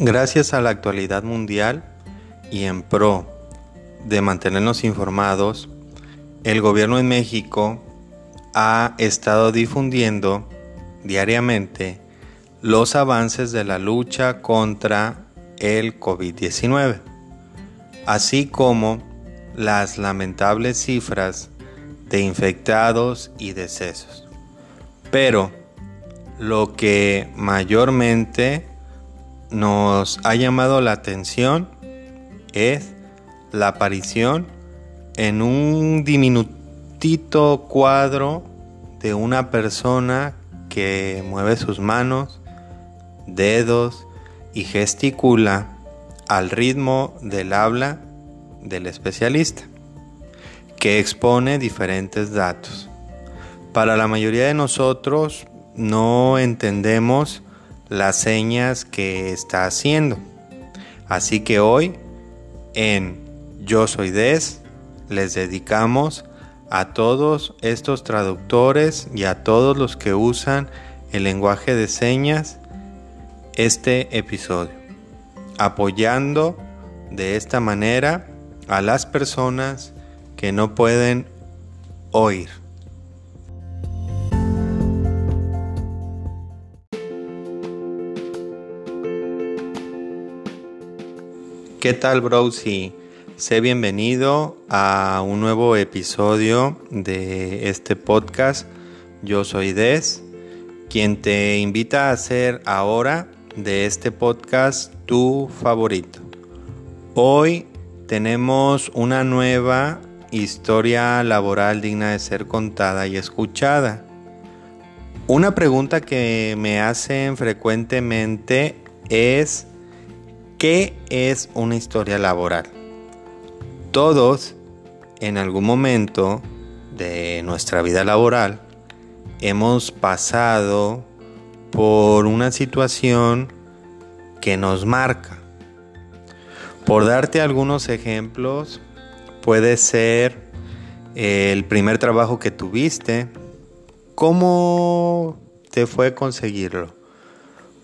Gracias a la actualidad mundial y en pro de mantenernos informados, el gobierno en México ha estado difundiendo diariamente los avances de la lucha contra el COVID-19, así como las lamentables cifras de infectados y decesos. Pero lo que mayormente nos ha llamado la atención es la aparición en un diminutito cuadro de una persona que mueve sus manos, dedos y gesticula al ritmo del habla del especialista, que expone diferentes datos. Para la mayoría de nosotros no entendemos las señas que está haciendo. Así que hoy en Yo Soy Des les dedicamos a todos estos traductores y a todos los que usan el lenguaje de señas este episodio, apoyando de esta manera a las personas que no pueden oír. ¿Qué tal, Browsy? Sé bienvenido a un nuevo episodio de este podcast. Yo soy Des, quien te invita a hacer ahora de este podcast tu favorito. Hoy tenemos una nueva historia laboral digna de ser contada y escuchada. Una pregunta que me hacen frecuentemente es ¿Qué es una historia laboral? Todos, en algún momento de nuestra vida laboral, hemos pasado por una situación que nos marca. Por darte algunos ejemplos, puede ser el primer trabajo que tuviste, cómo te fue conseguirlo,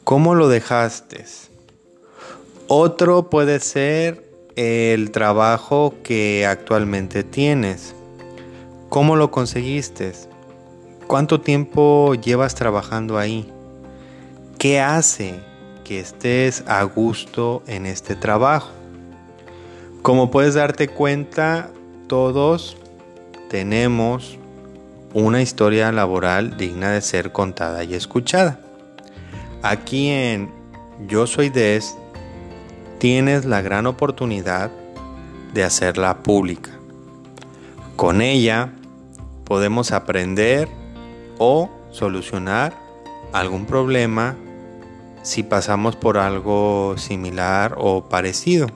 cómo lo dejaste, otro puede ser el trabajo que actualmente tienes. ¿Cómo lo conseguiste? ¿Cuánto tiempo llevas trabajando ahí? ¿Qué hace que estés a gusto en este trabajo? Como puedes darte cuenta, todos tenemos una historia laboral digna de ser contada y escuchada. Aquí en Yo Soy Des tienes la gran oportunidad de hacerla pública. Con ella podemos aprender o solucionar algún problema si pasamos por algo similar o parecido.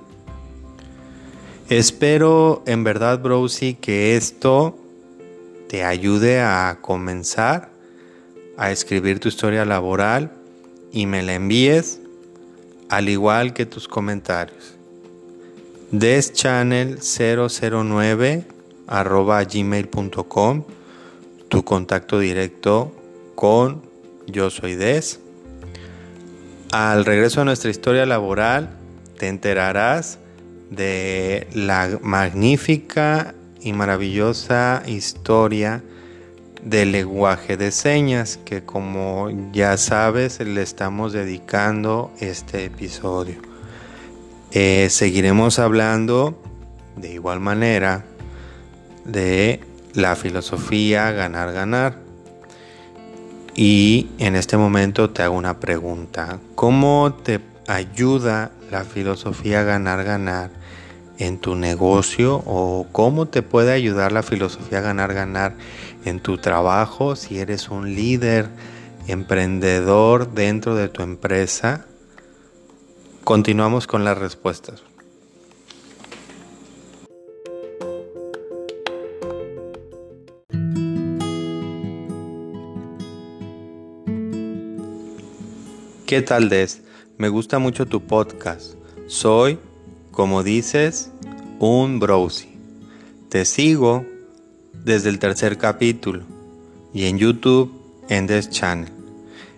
Espero en verdad, Browsy, que esto te ayude a comenzar a escribir tu historia laboral y me la envíes al igual que tus comentarios. deschannel009 arroba gmail.com tu contacto directo con Yo Soy Des. Al regreso a nuestra historia laboral te enterarás de la magnífica y maravillosa historia del lenguaje de señas que como ya sabes le estamos dedicando este episodio. Eh, seguiremos hablando de igual manera de la filosofía ganar ganar. Y en este momento te hago una pregunta. ¿Cómo te ayuda la filosofía ganar ganar en tu negocio o cómo te puede ayudar la filosofía ganar ganar en tu trabajo, si eres un líder emprendedor dentro de tu empresa. Continuamos con las respuestas. ¿Qué tal, Des? Me gusta mucho tu podcast. Soy, como dices, un browsy. Te sigo desde el tercer capítulo y en YouTube en This Channel.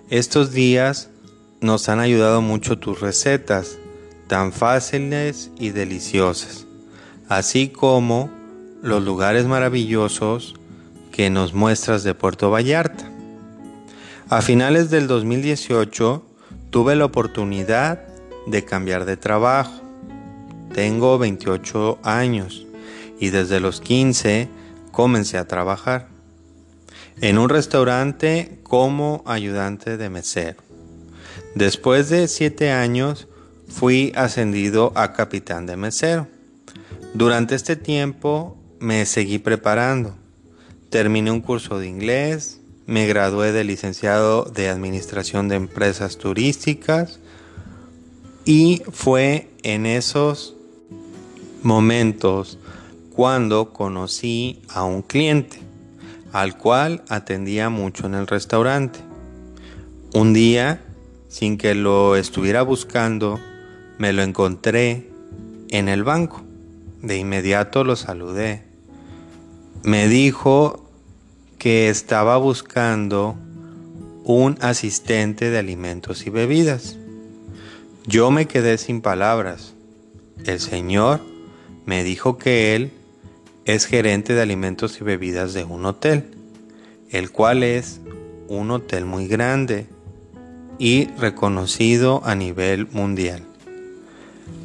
Estos días nos han ayudado mucho tus recetas, tan fáciles y deliciosas, así como los lugares maravillosos que nos muestras de Puerto Vallarta. A finales del 2018 tuve la oportunidad de cambiar de trabajo. Tengo 28 años y desde los 15 comencé a trabajar en un restaurante como ayudante de mesero. Después de 7 años fui ascendido a capitán de mesero. Durante este tiempo me seguí preparando. Terminé un curso de inglés, me gradué de licenciado de Administración de Empresas Turísticas y fue en esos momentos cuando conocí a un cliente al cual atendía mucho en el restaurante. Un día, sin que lo estuviera buscando, me lo encontré en el banco. De inmediato lo saludé. Me dijo que estaba buscando un asistente de alimentos y bebidas. Yo me quedé sin palabras. El señor me dijo que él es gerente de alimentos y bebidas de un hotel, el cual es un hotel muy grande y reconocido a nivel mundial.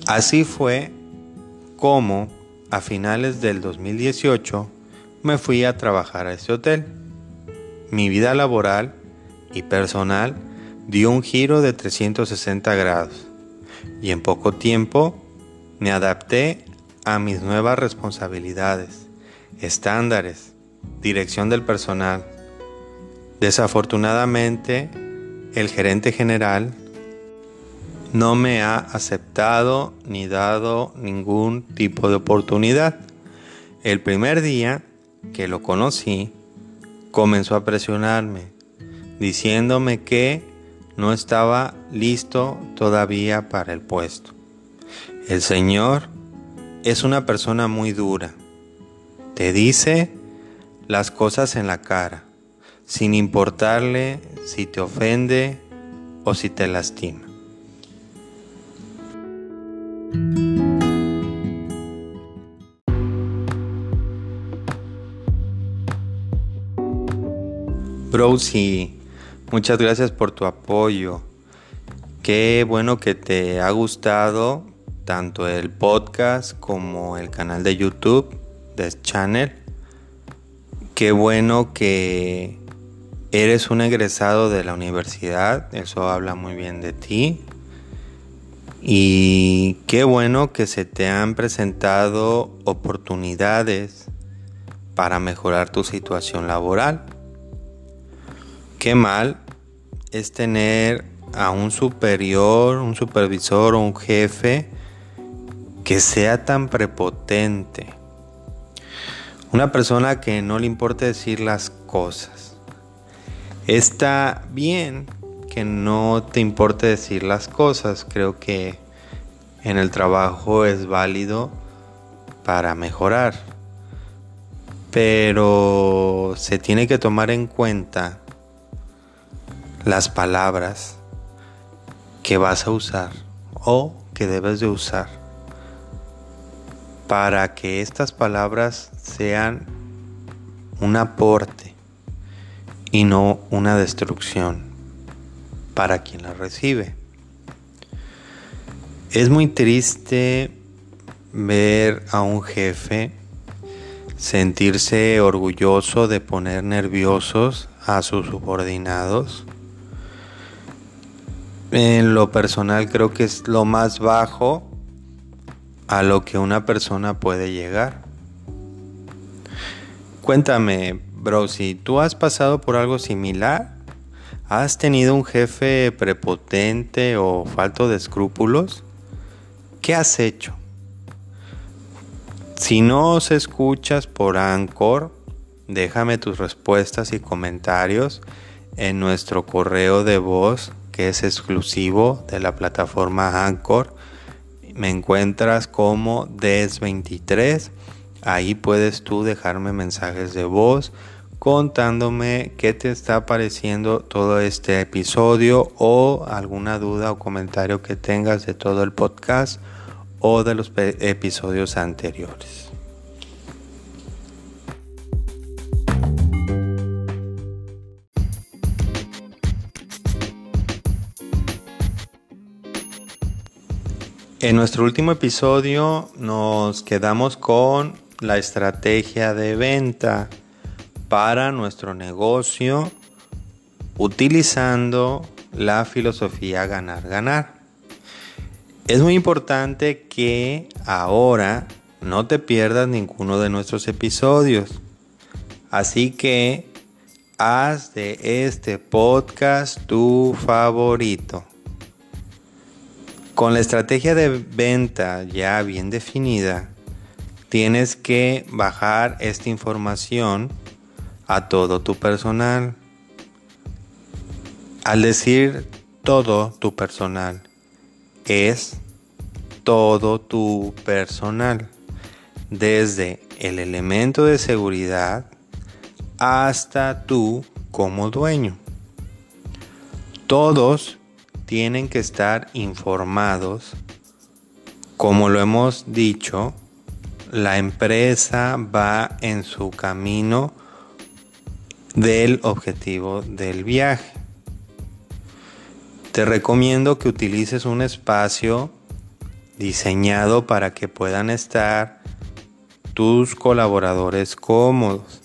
Así fue como a finales del 2018 me fui a trabajar a ese hotel. Mi vida laboral y personal dio un giro de 360 grados y en poco tiempo me adapté a mis nuevas responsabilidades, estándares, dirección del personal. Desafortunadamente, el gerente general no me ha aceptado ni dado ningún tipo de oportunidad. El primer día que lo conocí, comenzó a presionarme, diciéndome que no estaba listo todavía para el puesto. El Señor es una persona muy dura. Te dice las cosas en la cara, sin importarle si te ofende o si te lastima. Browsy, muchas gracias por tu apoyo. Qué bueno que te ha gustado tanto el podcast como el canal de YouTube de Channel. Qué bueno que eres un egresado de la universidad, eso habla muy bien de ti. Y qué bueno que se te han presentado oportunidades para mejorar tu situación laboral. Qué mal es tener a un superior, un supervisor o un jefe que sea tan prepotente. Una persona que no le importa decir las cosas. Está bien que no te importe decir las cosas. Creo que en el trabajo es válido para mejorar. Pero se tiene que tomar en cuenta las palabras que vas a usar o que debes de usar para que estas palabras sean un aporte y no una destrucción para quien las recibe. Es muy triste ver a un jefe sentirse orgulloso de poner nerviosos a sus subordinados. En lo personal creo que es lo más bajo a lo que una persona puede llegar. Cuéntame, bro, si tú has pasado por algo similar, ¿has tenido un jefe prepotente o falto de escrúpulos? ¿Qué has hecho? Si no os escuchas por Anchor, déjame tus respuestas y comentarios en nuestro correo de voz que es exclusivo de la plataforma Anchor me encuentras como DES23. Ahí puedes tú dejarme mensajes de voz contándome qué te está pareciendo todo este episodio o alguna duda o comentario que tengas de todo el podcast o de los episodios anteriores. En nuestro último episodio nos quedamos con la estrategia de venta para nuestro negocio utilizando la filosofía ganar-ganar. Es muy importante que ahora no te pierdas ninguno de nuestros episodios. Así que haz de este podcast tu favorito. Con la estrategia de venta ya bien definida, tienes que bajar esta información a todo tu personal. Al decir todo tu personal, es todo tu personal, desde el elemento de seguridad hasta tú como dueño. Todos tienen que estar informados. Como lo hemos dicho, la empresa va en su camino del objetivo del viaje. Te recomiendo que utilices un espacio diseñado para que puedan estar tus colaboradores cómodos.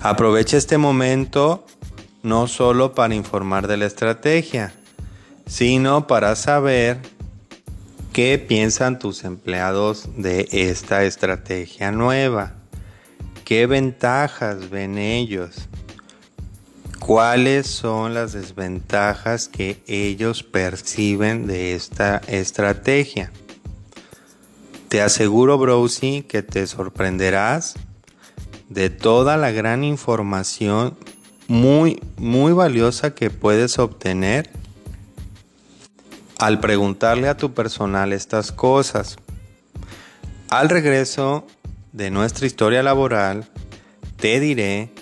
Aprovecha este momento no solo para informar de la estrategia, sino para saber qué piensan tus empleados de esta estrategia nueva, qué ventajas ven ellos, cuáles son las desventajas que ellos perciben de esta estrategia. Te aseguro, Browsy, que te sorprenderás de toda la gran información muy, muy valiosa que puedes obtener al preguntarle a tu personal estas cosas. Al regreso de nuestra historia laboral, te diré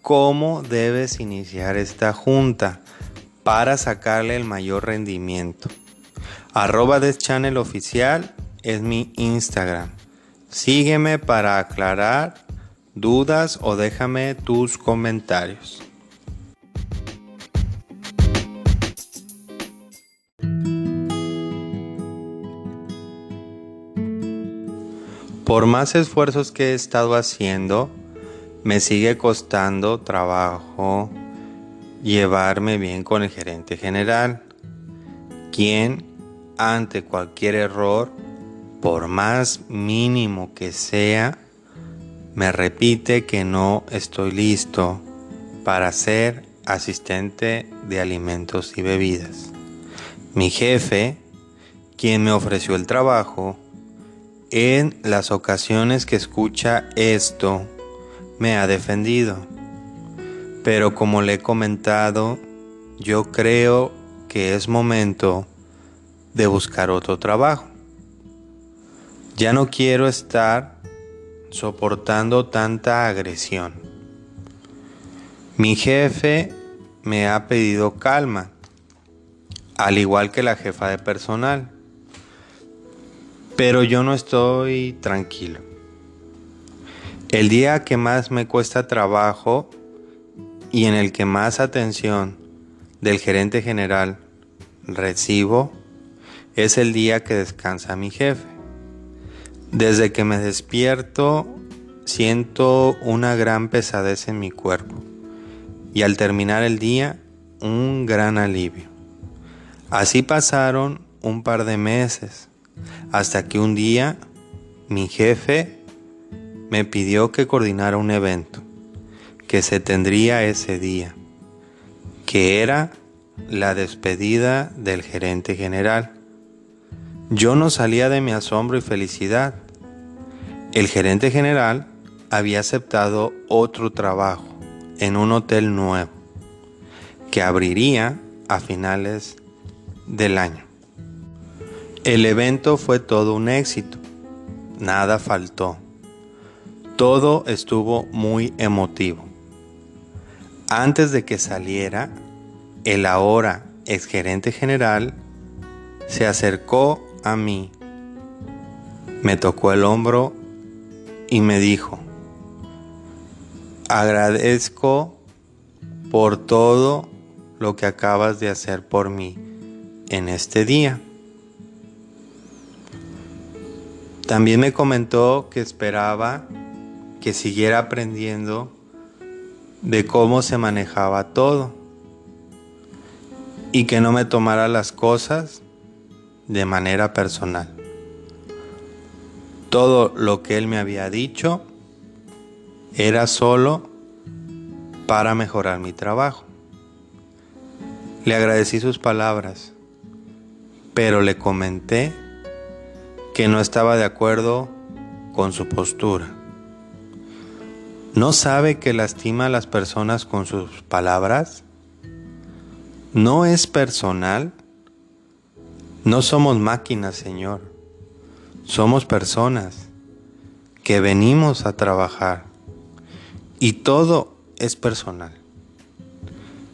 cómo debes iniciar esta junta para sacarle el mayor rendimiento. Arroba channel oficial es mi Instagram. Sígueme para aclarar dudas o déjame tus comentarios. Por más esfuerzos que he estado haciendo, me sigue costando trabajo llevarme bien con el gerente general, quien ante cualquier error, por más mínimo que sea, me repite que no estoy listo para ser asistente de alimentos y bebidas. Mi jefe, quien me ofreció el trabajo, en las ocasiones que escucha esto, me ha defendido. Pero como le he comentado, yo creo que es momento de buscar otro trabajo. Ya no quiero estar soportando tanta agresión. Mi jefe me ha pedido calma, al igual que la jefa de personal, pero yo no estoy tranquilo. El día que más me cuesta trabajo y en el que más atención del gerente general recibo es el día que descansa mi jefe. Desde que me despierto siento una gran pesadez en mi cuerpo y al terminar el día un gran alivio. Así pasaron un par de meses hasta que un día mi jefe me pidió que coordinara un evento que se tendría ese día, que era la despedida del gerente general. Yo no salía de mi asombro y felicidad. El gerente general había aceptado otro trabajo en un hotel nuevo que abriría a finales del año. El evento fue todo un éxito, nada faltó. Todo estuvo muy emotivo. Antes de que saliera, el ahora exgerente general se acercó a mí, me tocó el hombro y me dijo, agradezco por todo lo que acabas de hacer por mí en este día. También me comentó que esperaba que siguiera aprendiendo de cómo se manejaba todo y que no me tomara las cosas de manera personal. Todo lo que él me había dicho era solo para mejorar mi trabajo. Le agradecí sus palabras, pero le comenté que no estaba de acuerdo con su postura. ¿No sabe que lastima a las personas con sus palabras? ¿No es personal? No somos máquinas, Señor. Somos personas que venimos a trabajar y todo es personal.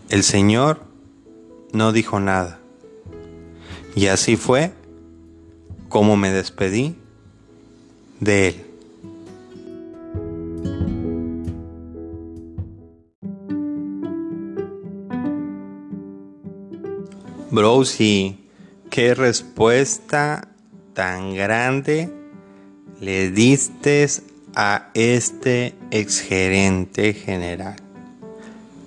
El Señor no dijo nada. Y así fue como me despedí de Él. Brosy, qué respuesta tan grande le diste a este exgerente general.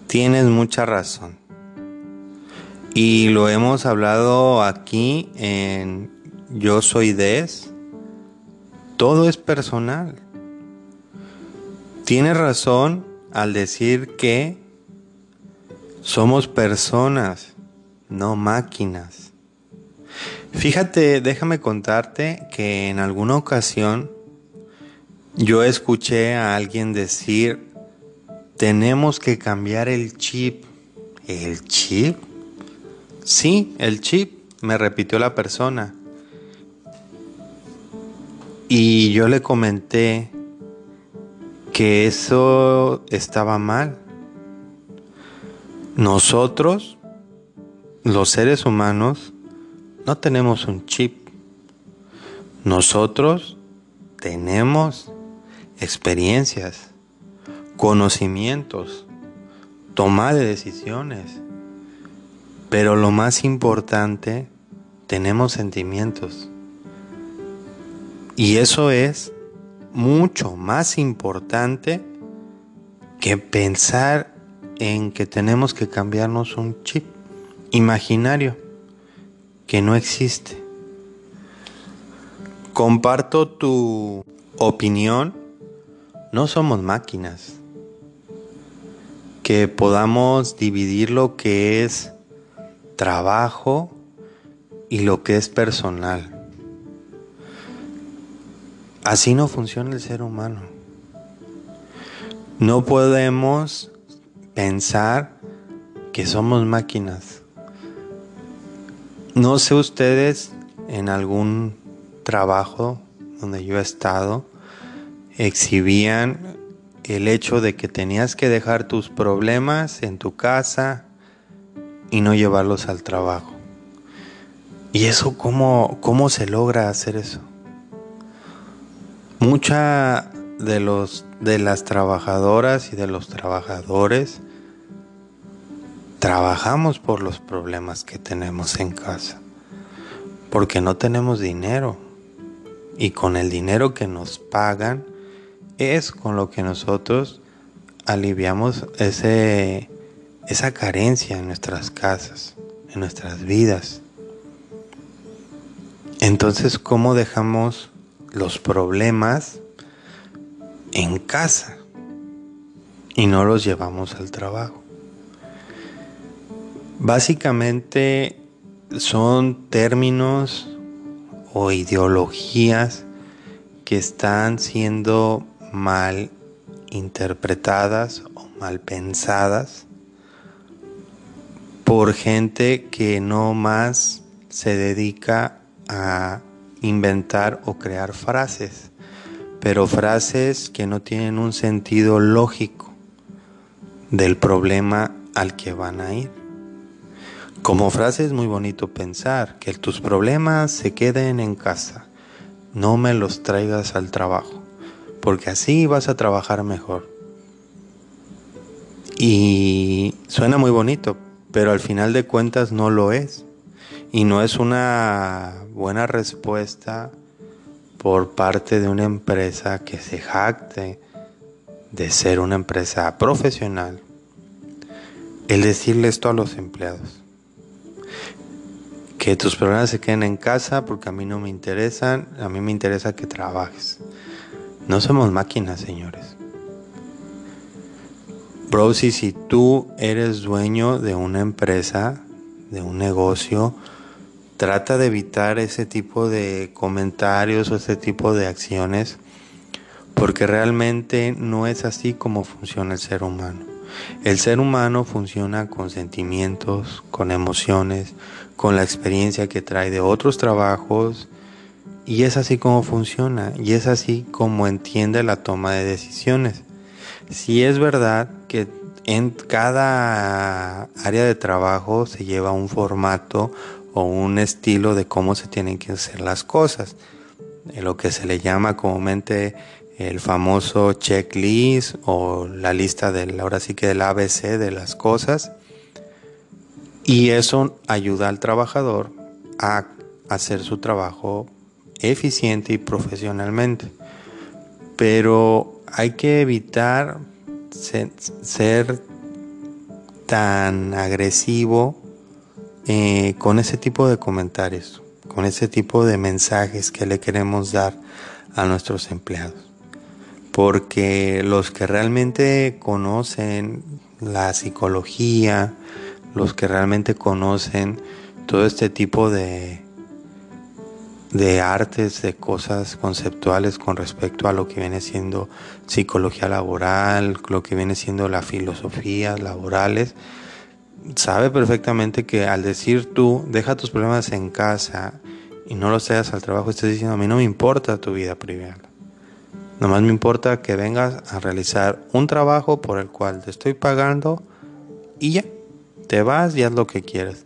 Tienes mucha razón. Y lo hemos hablado aquí en Yo Soy Des. Todo es personal. Tienes razón al decir que somos personas, no máquinas. Fíjate, déjame contarte que en alguna ocasión yo escuché a alguien decir, tenemos que cambiar el chip. ¿El chip? Sí, el chip, me repitió la persona. Y yo le comenté que eso estaba mal. Nosotros, los seres humanos, no tenemos un chip. Nosotros tenemos experiencias, conocimientos, toma de decisiones. Pero lo más importante, tenemos sentimientos. Y eso es mucho más importante que pensar en que tenemos que cambiarnos un chip imaginario que no existe. Comparto tu opinión no somos máquinas. Que podamos dividir lo que es trabajo y lo que es personal. Así no funciona el ser humano. No podemos pensar que somos máquinas. No sé ustedes en algún trabajo donde yo he estado, exhibían el hecho de que tenías que dejar tus problemas en tu casa y no llevarlos al trabajo. ¿Y eso cómo, cómo se logra hacer eso? Mucha de, de las trabajadoras y de los trabajadores trabajamos por los problemas que tenemos en casa, porque no tenemos dinero y con el dinero que nos pagan es con lo que nosotros aliviamos ese, esa carencia en nuestras casas, en nuestras vidas. Entonces, ¿cómo dejamos los problemas en casa y no los llevamos al trabajo? Básicamente son términos o ideologías que están siendo mal interpretadas o mal pensadas por gente que no más se dedica a inventar o crear frases pero frases que no tienen un sentido lógico del problema al que van a ir. Como frase es muy bonito pensar que tus problemas se queden en casa, no me los traigas al trabajo, porque así vas a trabajar mejor. Y suena muy bonito, pero al final de cuentas no lo es. Y no es una buena respuesta por parte de una empresa que se jacte de ser una empresa profesional el decirle esto a los empleados. Que tus problemas se queden en casa porque a mí no me interesan, a mí me interesa que trabajes. No somos máquinas, señores. Bro, si tú eres dueño de una empresa, de un negocio, trata de evitar ese tipo de comentarios o ese tipo de acciones porque realmente no es así como funciona el ser humano. El ser humano funciona con sentimientos, con emociones, con la experiencia que trae de otros trabajos y es así como funciona y es así como entiende la toma de decisiones. Si es verdad que en cada área de trabajo se lleva un formato o un estilo de cómo se tienen que hacer las cosas. Lo que se le llama comúnmente el famoso checklist o la lista del, ahora sí que del ABC de las cosas. Y eso ayuda al trabajador a hacer su trabajo eficiente y profesionalmente. Pero hay que evitar ser tan agresivo eh, con ese tipo de comentarios, con ese tipo de mensajes que le queremos dar a nuestros empleados. Porque los que realmente conocen la psicología, los que realmente conocen todo este tipo de, de artes, de cosas conceptuales con respecto a lo que viene siendo psicología laboral, lo que viene siendo la filosofía laborales, sabe perfectamente que al decir tú, deja tus problemas en casa y no los seas al trabajo, estás diciendo, a mí no me importa tu vida privada. Nomás me importa que vengas a realizar un trabajo por el cual te estoy pagando y ya, te vas y haz lo que quieras.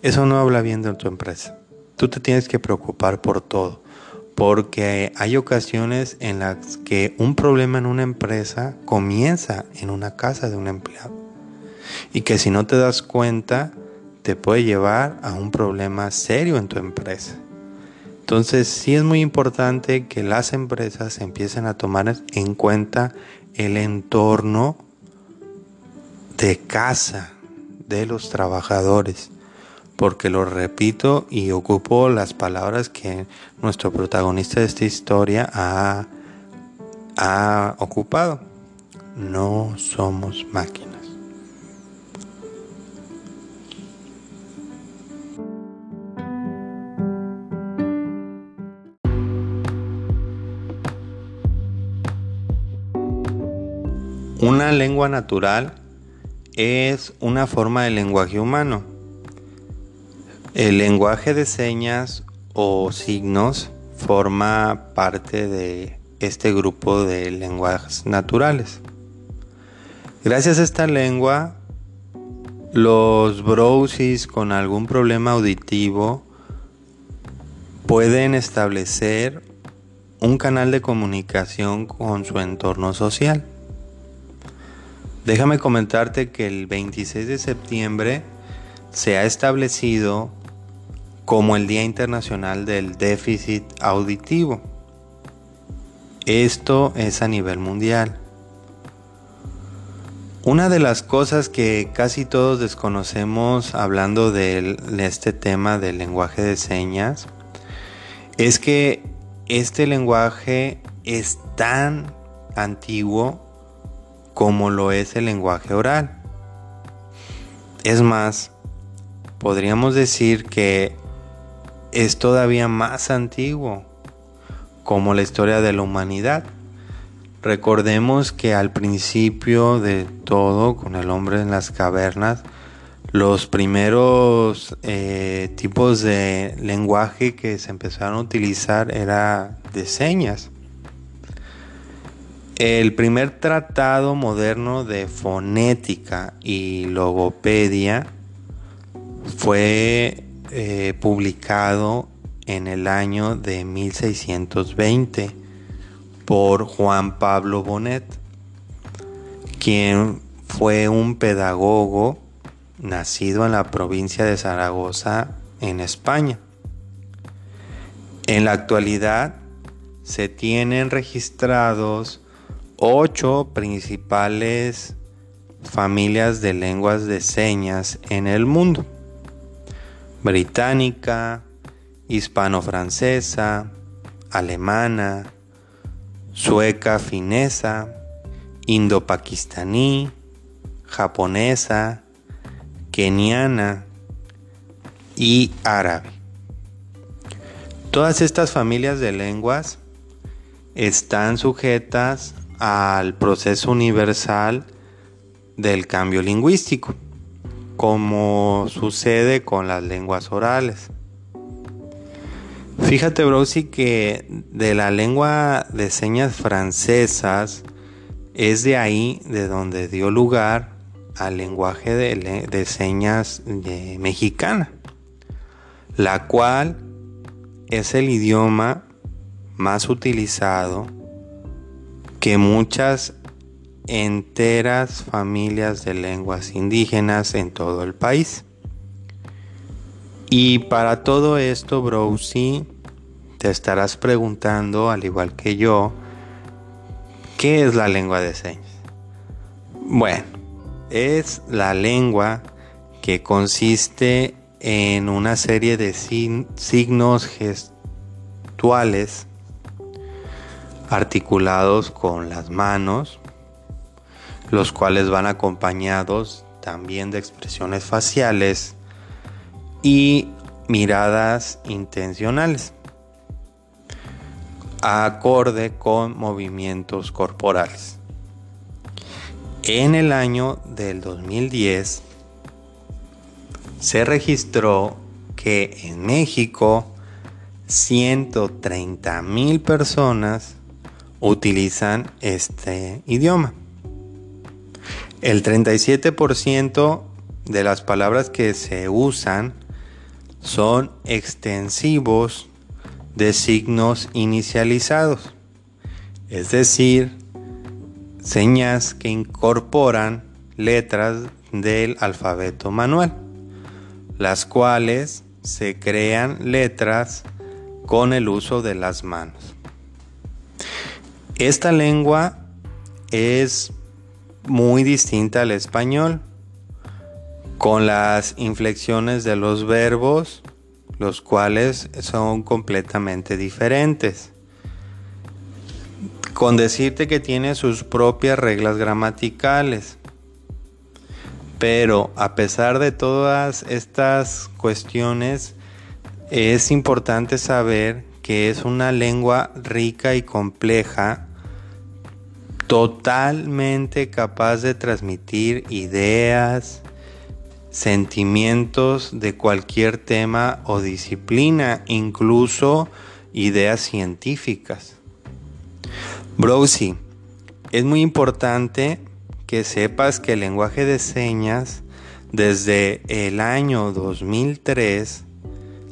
Eso no habla bien de tu empresa. Tú te tienes que preocupar por todo, porque hay ocasiones en las que un problema en una empresa comienza en una casa de un empleado y que si no te das cuenta te puede llevar a un problema serio en tu empresa. Entonces sí es muy importante que las empresas empiecen a tomar en cuenta el entorno de casa de los trabajadores. Porque lo repito y ocupo las palabras que nuestro protagonista de esta historia ha, ha ocupado. No somos máquinas. Una lengua natural es una forma de lenguaje humano. El lenguaje de señas o signos forma parte de este grupo de lenguajes naturales. Gracias a esta lengua, los brosis con algún problema auditivo pueden establecer un canal de comunicación con su entorno social. Déjame comentarte que el 26 de septiembre se ha establecido como el Día Internacional del Déficit Auditivo. Esto es a nivel mundial. Una de las cosas que casi todos desconocemos hablando de, este tema del lenguaje de señas es que este lenguaje es tan antiguo como lo es el lenguaje oral. Es más, podríamos decir que es todavía más antiguo, como la historia de la humanidad. Recordemos que al principio de todo, con el hombre en las cavernas, los primeros eh, tipos de lenguaje que se empezaron a utilizar era de señas. El primer tratado moderno de fonética y logopedia fue eh, publicado en el año de 1620 por Juan Pablo Bonet, quien fue un pedagogo nacido en la provincia de Zaragoza, en España. En la actualidad se tienen registrados ocho principales familias de lenguas de señas en el mundo. Británica, hispano-francesa, alemana, sueca finesa, indo-pakistaní, japonesa, keniana y árabe. Todas estas familias de lenguas están sujetas al proceso universal del cambio lingüístico, como sucede con las lenguas orales. Fíjate, Brosi, que de la lengua de señas francesas es de ahí de donde dio lugar al lenguaje de, señas mexicana, la cual es el idioma más utilizado que muchas enteras familias de lenguas indígenas en todo el país. Y para todo esto, Browsy, te estarás preguntando, al igual que yo, ¿qué es la lengua de señas? Bueno, es la lengua que consiste en una serie de signos gestuales articulados con las manos, los cuales van acompañados también de expresiones faciales, y miradas intencionales, acorde con movimientos corporales. En el año del 2010 se registró que en México 130 mil personas utilizan este idioma. El 37% de las palabras que se usan son extensivos de signos inicializados, es decir, señas que incorporan letras del alfabeto manual, las cuales se crean letras con el uso de las manos. Esta lengua es muy distinta al español con las inflexiones de los verbos, los cuales son completamente diferentes. Con decirte que tiene sus propias reglas gramaticales. Pero a pesar de todas estas cuestiones, es importante saber que es una lengua rica y compleja, totalmente capaz de transmitir ideas, sentimientos de cualquier tema o disciplina, incluso ideas científicas. Browsy, es muy importante que sepas que el lenguaje de señas desde el año 2003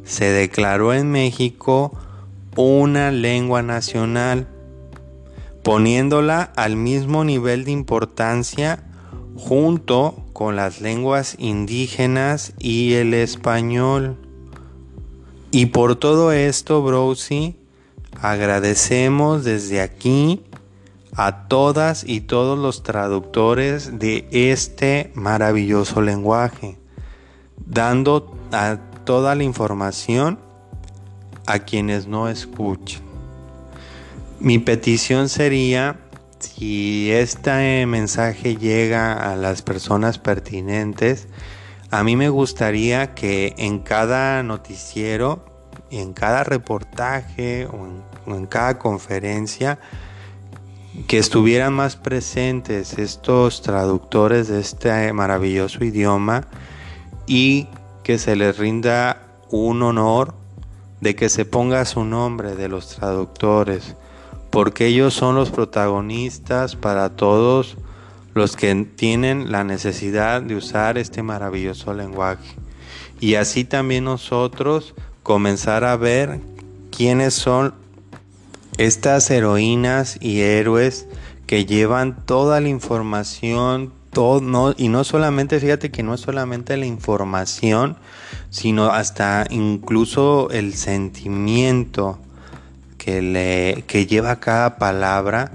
se declaró en México una lengua nacional, poniéndola al mismo nivel de importancia junto con las lenguas indígenas y el español. Y por todo esto, Browsy, agradecemos desde aquí a todas y todos los traductores de este maravilloso lenguaje, dando a toda la información a quienes no escuchan. Mi petición sería si este mensaje llega a las personas pertinentes, a mí me gustaría que en cada noticiero, en cada reportaje o en, cada conferencia, que estuvieran más presentes estos traductores de este maravilloso idioma y que se les rinda un honor de que se ponga su nombre de los traductores porque ellos son los protagonistas para todos los que tienen la necesidad de usar este maravilloso lenguaje. Y así también nosotros comenzar a ver quiénes son estas heroínas y héroes que llevan toda la información, y no solamente, fíjate que no es solamente la información, sino hasta incluso el sentimiento que, le, que lleva cada palabra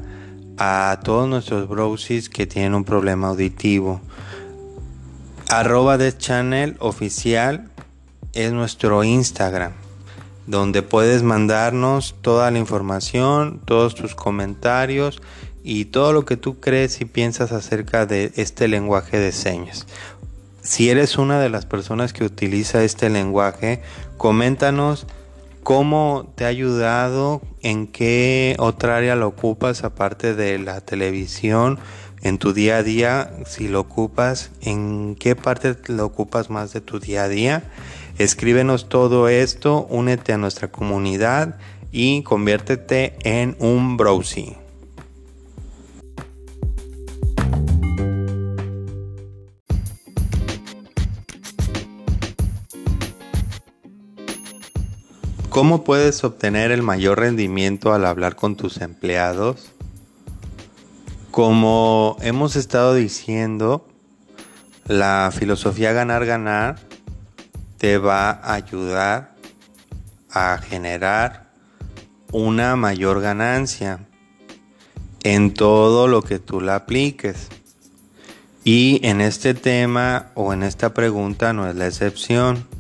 a todos nuestros browsers que tienen un problema auditivo. Arroba de channel oficial es nuestro Instagram, donde puedes mandarnos toda la información, todos tus comentarios y todo lo que tú crees y piensas acerca de este lenguaje de señas. Si eres una de las personas que utiliza este lenguaje, coméntanos cómo te ha ayudado, en qué otra área lo ocupas aparte de la televisión, en tu día a día, si lo ocupas, en qué parte lo ocupas más de tu día a día. Escríbenos todo esto, únete a nuestra comunidad y conviértete en un browsing. ¿Cómo puedes obtener el mayor rendimiento al hablar con tus empleados? Como hemos estado diciendo, la filosofía ganar-ganar te va a ayudar a generar una mayor ganancia en todo lo que tú la apliques. Y en este tema o en esta pregunta no es la excepción.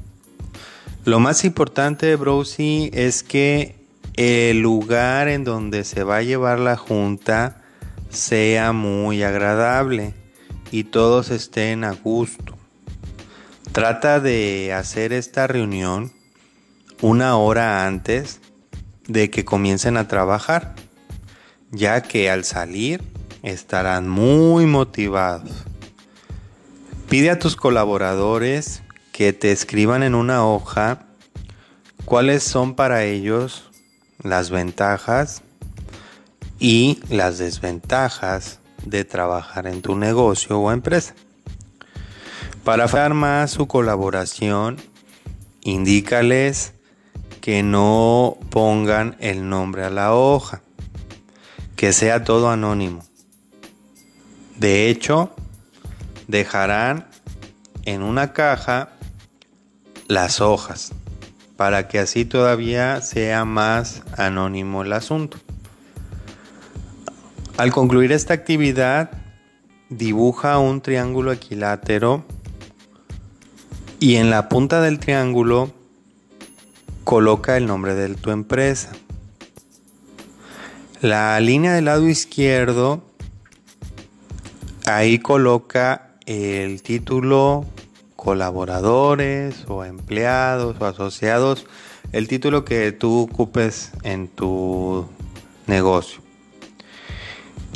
Lo más importante, Browsy, es que el lugar en donde se va a llevar la junta sea muy agradable y todos estén a gusto. Trata de hacer esta reunión una hora antes de que comiencen a trabajar, ya que al salir estarán muy motivados. Pide a tus colaboradores que te escriban en una hoja cuáles son para ellos las ventajas y las desventajas de trabajar en tu negocio o empresa. Para hacer más su colaboración, indícales que no pongan el nombre a la hoja, que sea todo anónimo. De hecho, dejarán en una caja las hojas, para que así todavía sea más anónimo el asunto. Al concluir esta actividad, dibuja un triángulo equilátero y en la punta del triángulo coloca el nombre de tu empresa. La línea del lado izquierdo, ahí coloca el título colaboradores o empleados o asociados, el título que tú ocupes en tu negocio.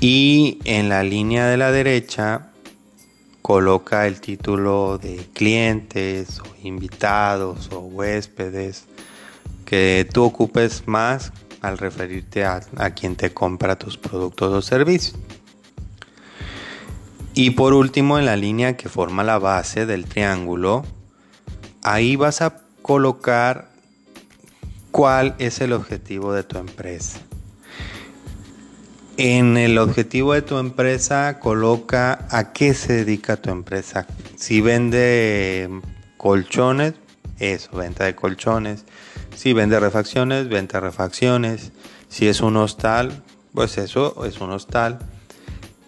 Y en la línea de la derecha coloca el título de clientes o invitados o huéspedes que tú ocupes más al referirte a, a quien te compra tus productos o servicios. Y por último, en la línea que forma la base del triángulo, ahí vas a colocar cuál es el objetivo de tu empresa. En el objetivo de tu empresa coloca a qué se dedica tu empresa. Si vende colchones, eso, venta de colchones. Si vende refacciones, venta de refacciones. Si es un hostal, pues eso es un hostal.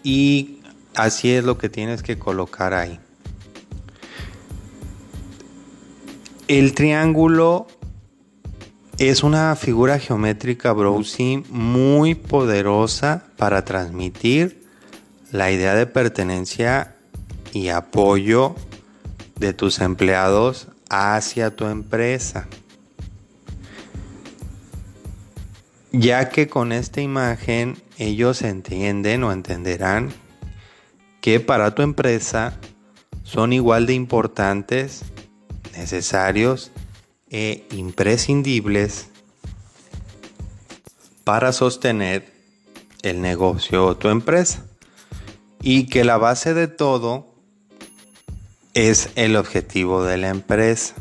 Y Así es lo que tienes que colocar ahí. El triángulo es una figura geométrica browsing muy poderosa para transmitir la idea de pertenencia y apoyo de tus empleados hacia tu empresa. Ya que con esta imagen ellos entienden o entenderán que para tu empresa son igual de importantes, necesarios e imprescindibles para sostener el negocio o tu empresa. Y que la base de todo es el objetivo de la empresa.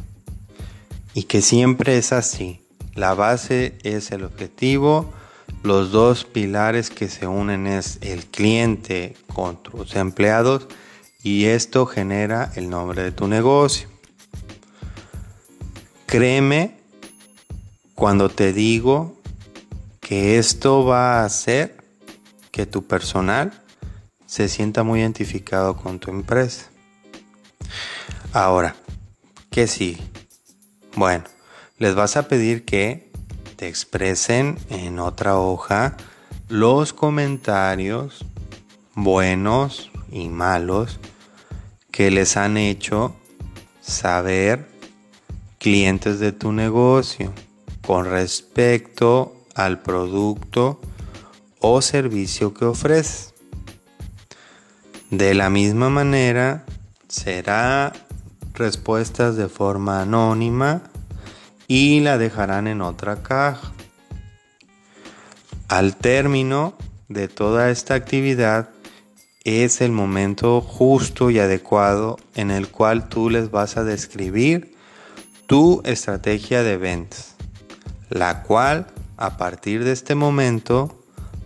Y que siempre es así. La base es el objetivo. Los dos pilares que se unen es el cliente con tus empleados y esto genera el nombre de tu negocio. Créeme cuando te digo que esto va a hacer que tu personal se sienta muy identificado con tu empresa. Ahora, ¿qué sigue? Bueno, les vas a pedir que te expresen en otra hoja los comentarios buenos y malos que les han hecho saber clientes de tu negocio con respecto al producto o servicio que ofreces. De la misma manera, será respuestas de forma anónima y la dejarán en otra caja. Al término de toda esta actividad es el momento justo y adecuado en el cual tú les vas a describir tu estrategia de ventas, la cual a partir de este momento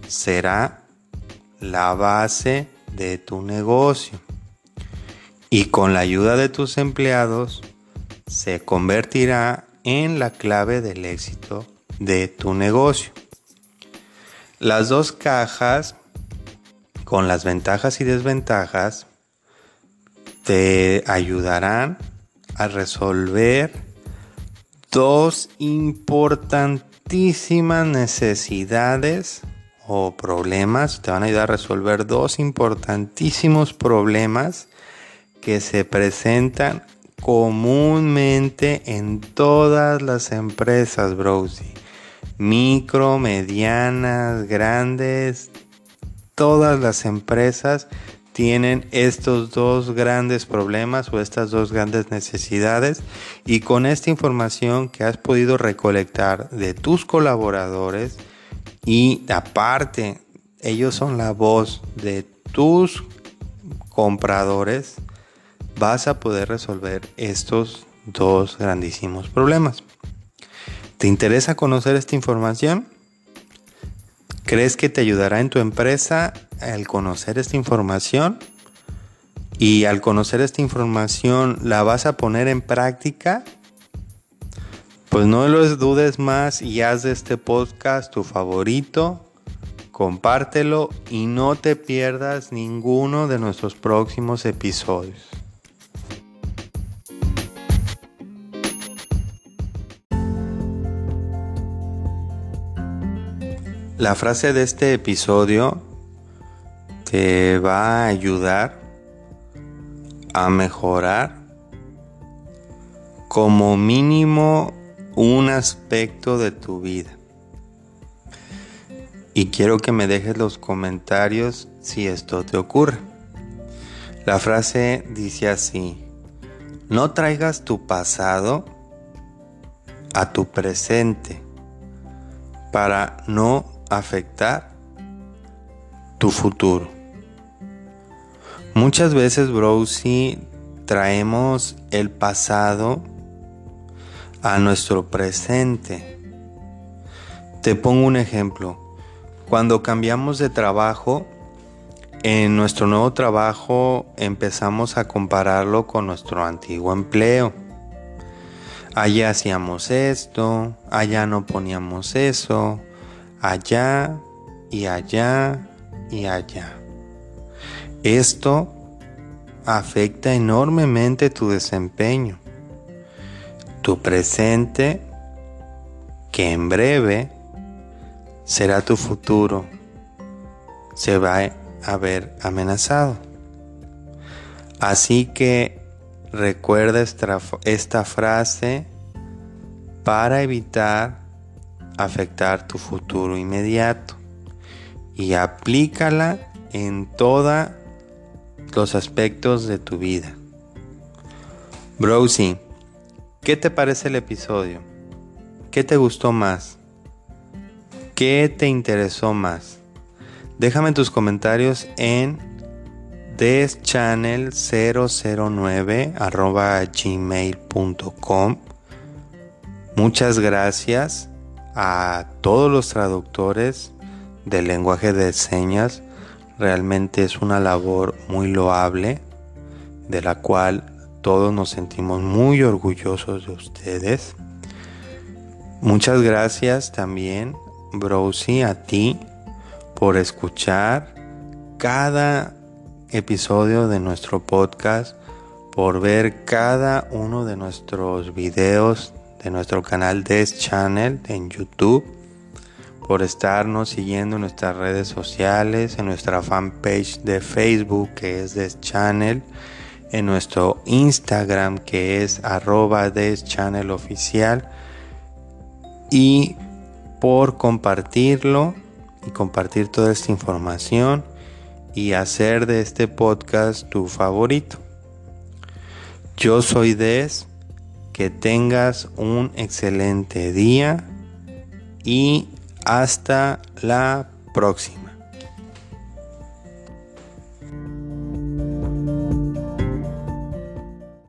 será la base de tu negocio y con la ayuda de tus empleados se convertirá en la clave del éxito de tu negocio. Las dos cajas con las ventajas y desventajas te ayudarán a resolver dos importantísimas necesidades o problemas. Te van a ayudar a resolver dos importantísimos problemas que se presentan comúnmente en todas las empresas, Browsy. Micro, medianas, grandes, todas las empresas tienen estos dos grandes problemas o estas dos grandes necesidades y con esta información que has podido recolectar de tus colaboradores y aparte ellos son la voz de tus compradores vas a poder resolver estos dos grandísimos problemas. ¿Te interesa conocer esta información? ¿Crees que te ayudará en tu empresa al conocer esta información? Y al conocer esta información, ¿la vas a poner en práctica? Pues no lo dudes más y haz de este podcast tu favorito, compártelo y no te pierdas ninguno de nuestros próximos episodios. La frase de este episodio te va a ayudar a mejorar como mínimo un aspecto de tu vida. Y quiero que me dejes los comentarios si esto te ocurre. La frase dice así, no traigas tu pasado a tu presente para no afectar tu futuro. Muchas veces, bro, si traemos el pasado a nuestro presente. Te pongo un ejemplo. Cuando cambiamos de trabajo, en nuestro nuevo trabajo empezamos a compararlo con nuestro antiguo empleo. Allá hacíamos esto, allá no poníamos eso, allá y allá y allá. Esto afecta enormemente tu desempeño, tu presente, que en breve será tu futuro, se va a ver amenazado. Así que recuerda esta, esta frase para evitar afectar tu futuro inmediato y aplícala en todos los aspectos de tu vida. Browsy, ¿qué te parece el episodio? ¿Qué te gustó más? ¿Qué te interesó más? Déjame tus comentarios en deschannel009 gmail.com. Muchas gracias a todos los traductores del lenguaje de señas. Realmente es una labor muy loable de la cual todos nos sentimos muy orgullosos de ustedes. Muchas gracias también, Browsy, a ti por escuchar cada episodio de nuestro podcast, por ver cada uno de nuestros videos de nuestro canal Des Channel en YouTube, por estarnos siguiendo en nuestras redes sociales, en nuestra fanpage de Facebook que es Des Channel, en nuestro Instagram que es arroba Des Channel Oficial y por compartirlo y compartir toda esta información y hacer de este podcast tu favorito. Yo soy Des que tengas un excelente día y hasta la próxima.